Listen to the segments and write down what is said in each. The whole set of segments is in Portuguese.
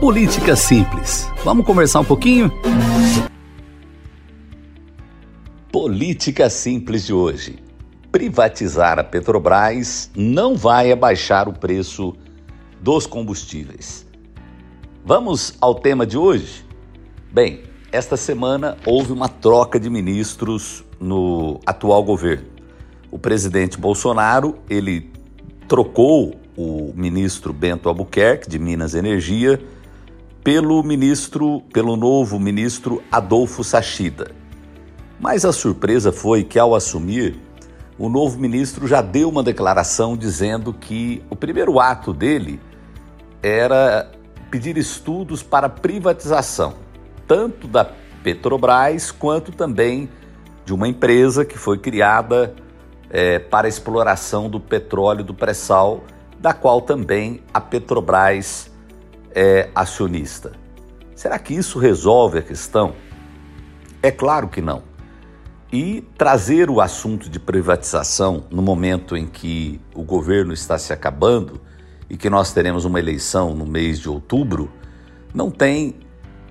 Política Simples. Vamos conversar um pouquinho? Política Simples de hoje. Privatizar a Petrobras não vai abaixar o preço dos combustíveis. Vamos ao tema de hoje? Bem, esta semana houve uma troca de ministros no atual governo. O presidente Bolsonaro, ele trocou o ministro Bento Albuquerque de Minas Energia pelo ministro, pelo novo ministro Adolfo Sachida. Mas a surpresa foi que ao assumir, o novo ministro já deu uma declaração dizendo que o primeiro ato dele era pedir estudos para privatização, tanto da Petrobras quanto também de uma empresa que foi criada é, para exploração do petróleo do pré-sal, da qual também a Petrobras é acionista. Será que isso resolve a questão? É claro que não. E trazer o assunto de privatização no momento em que o governo está se acabando e que nós teremos uma eleição no mês de outubro não tem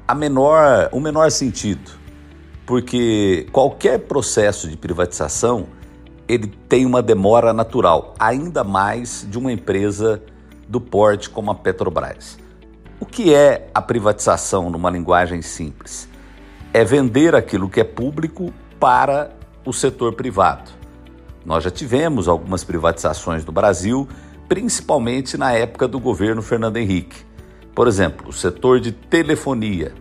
a menor, o menor sentido, porque qualquer processo de privatização ele tem uma demora natural, ainda mais de uma empresa do porte como a Petrobras. O que é a privatização numa linguagem simples? É vender aquilo que é público para o setor privado. Nós já tivemos algumas privatizações no Brasil, principalmente na época do governo Fernando Henrique. Por exemplo, o setor de telefonia.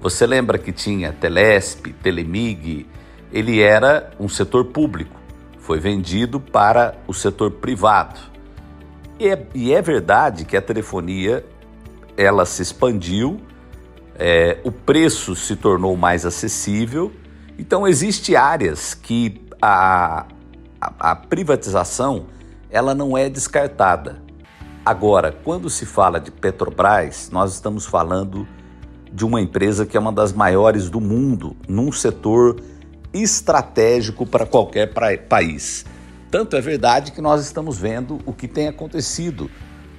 Você lembra que tinha Telesp, Telemig? Ele era um setor público foi vendido para o setor privado. E é, e é verdade que a telefonia ela se expandiu, é, o preço se tornou mais acessível, então existe áreas que a, a, a privatização ela não é descartada. Agora, quando se fala de Petrobras, nós estamos falando de uma empresa que é uma das maiores do mundo num setor estratégico para qualquer país. Tanto é verdade que nós estamos vendo o que tem acontecido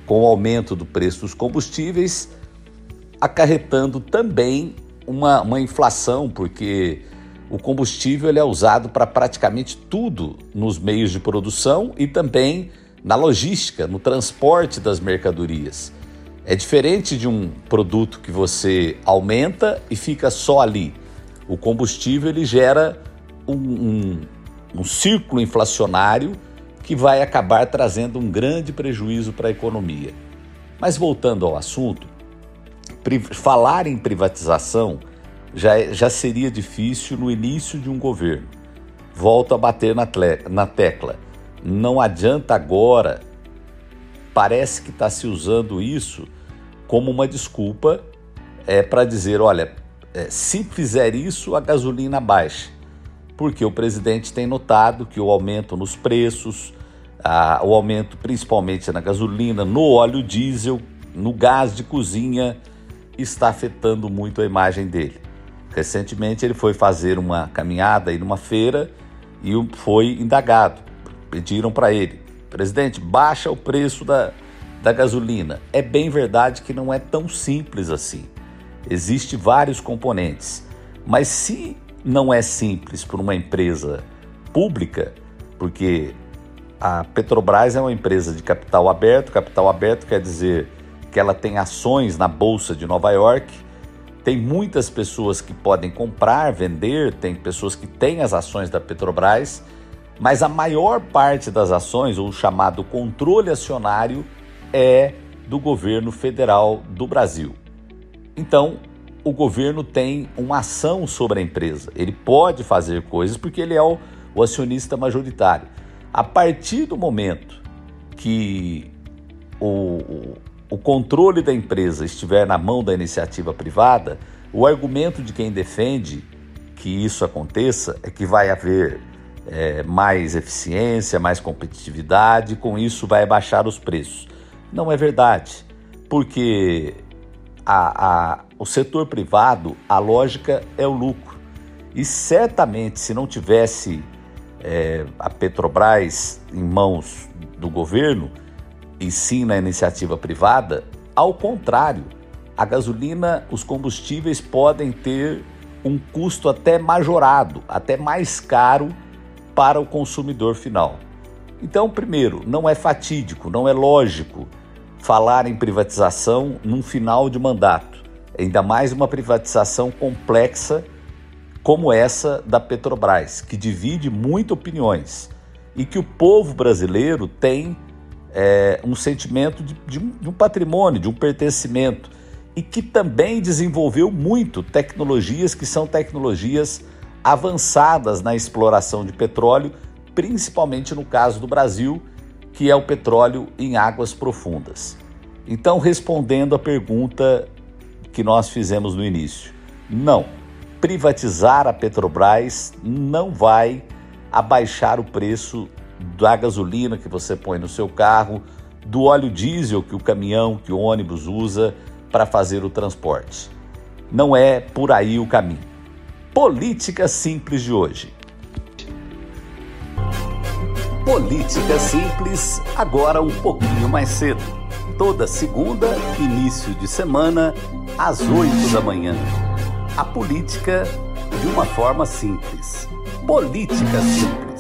com o aumento do preço dos combustíveis, acarretando também uma, uma inflação, porque o combustível ele é usado para praticamente tudo nos meios de produção e também na logística, no transporte das mercadorias. É diferente de um produto que você aumenta e fica só ali. O combustível ele gera um, um, um círculo inflacionário que vai acabar trazendo um grande prejuízo para a economia. Mas voltando ao assunto, falar em privatização já, é, já seria difícil no início de um governo. Volto a bater na, na tecla. Não adianta agora, parece que está se usando isso como uma desculpa é, para dizer: olha, é, se fizer isso, a gasolina baixa. Porque o presidente tem notado que o aumento nos preços, a, o aumento principalmente na gasolina, no óleo diesel, no gás de cozinha, está afetando muito a imagem dele. Recentemente ele foi fazer uma caminhada aí numa feira e foi indagado. Pediram para ele, presidente, baixa o preço da, da gasolina. É bem verdade que não é tão simples assim. Existem vários componentes. Mas se não é simples para uma empresa pública, porque a Petrobras é uma empresa de capital aberto, capital aberto quer dizer que ela tem ações na Bolsa de Nova York, tem muitas pessoas que podem comprar, vender, tem pessoas que têm as ações da Petrobras, mas a maior parte das ações, ou chamado controle acionário, é do governo federal do Brasil. Então, o governo tem uma ação sobre a empresa. Ele pode fazer coisas porque ele é o, o acionista majoritário. A partir do momento que o, o, o controle da empresa estiver na mão da iniciativa privada, o argumento de quem defende que isso aconteça é que vai haver é, mais eficiência, mais competitividade, com isso vai baixar os preços. Não é verdade, porque a, a, o setor privado, a lógica é o lucro. E certamente, se não tivesse é, a Petrobras em mãos do governo, e sim na iniciativa privada, ao contrário, a gasolina, os combustíveis podem ter um custo até majorado, até mais caro para o consumidor final. Então, primeiro, não é fatídico, não é lógico falar em privatização num final de mandato, ainda mais uma privatização complexa como essa da Petrobras, que divide muito opiniões e que o povo brasileiro tem é, um sentimento de, de, um, de um patrimônio, de um pertencimento e que também desenvolveu muito tecnologias que são tecnologias avançadas na exploração de petróleo, principalmente no caso do Brasil, que é o petróleo em águas profundas. Então, respondendo à pergunta que nós fizemos no início, não, privatizar a Petrobras não vai abaixar o preço da gasolina que você põe no seu carro, do óleo diesel que o caminhão, que o ônibus usa para fazer o transporte. Não é por aí o caminho. Política Simples de hoje. Política Simples, agora um pouquinho mais cedo. Toda segunda, início de semana, às oito da manhã. A política de uma forma simples. Política Simples.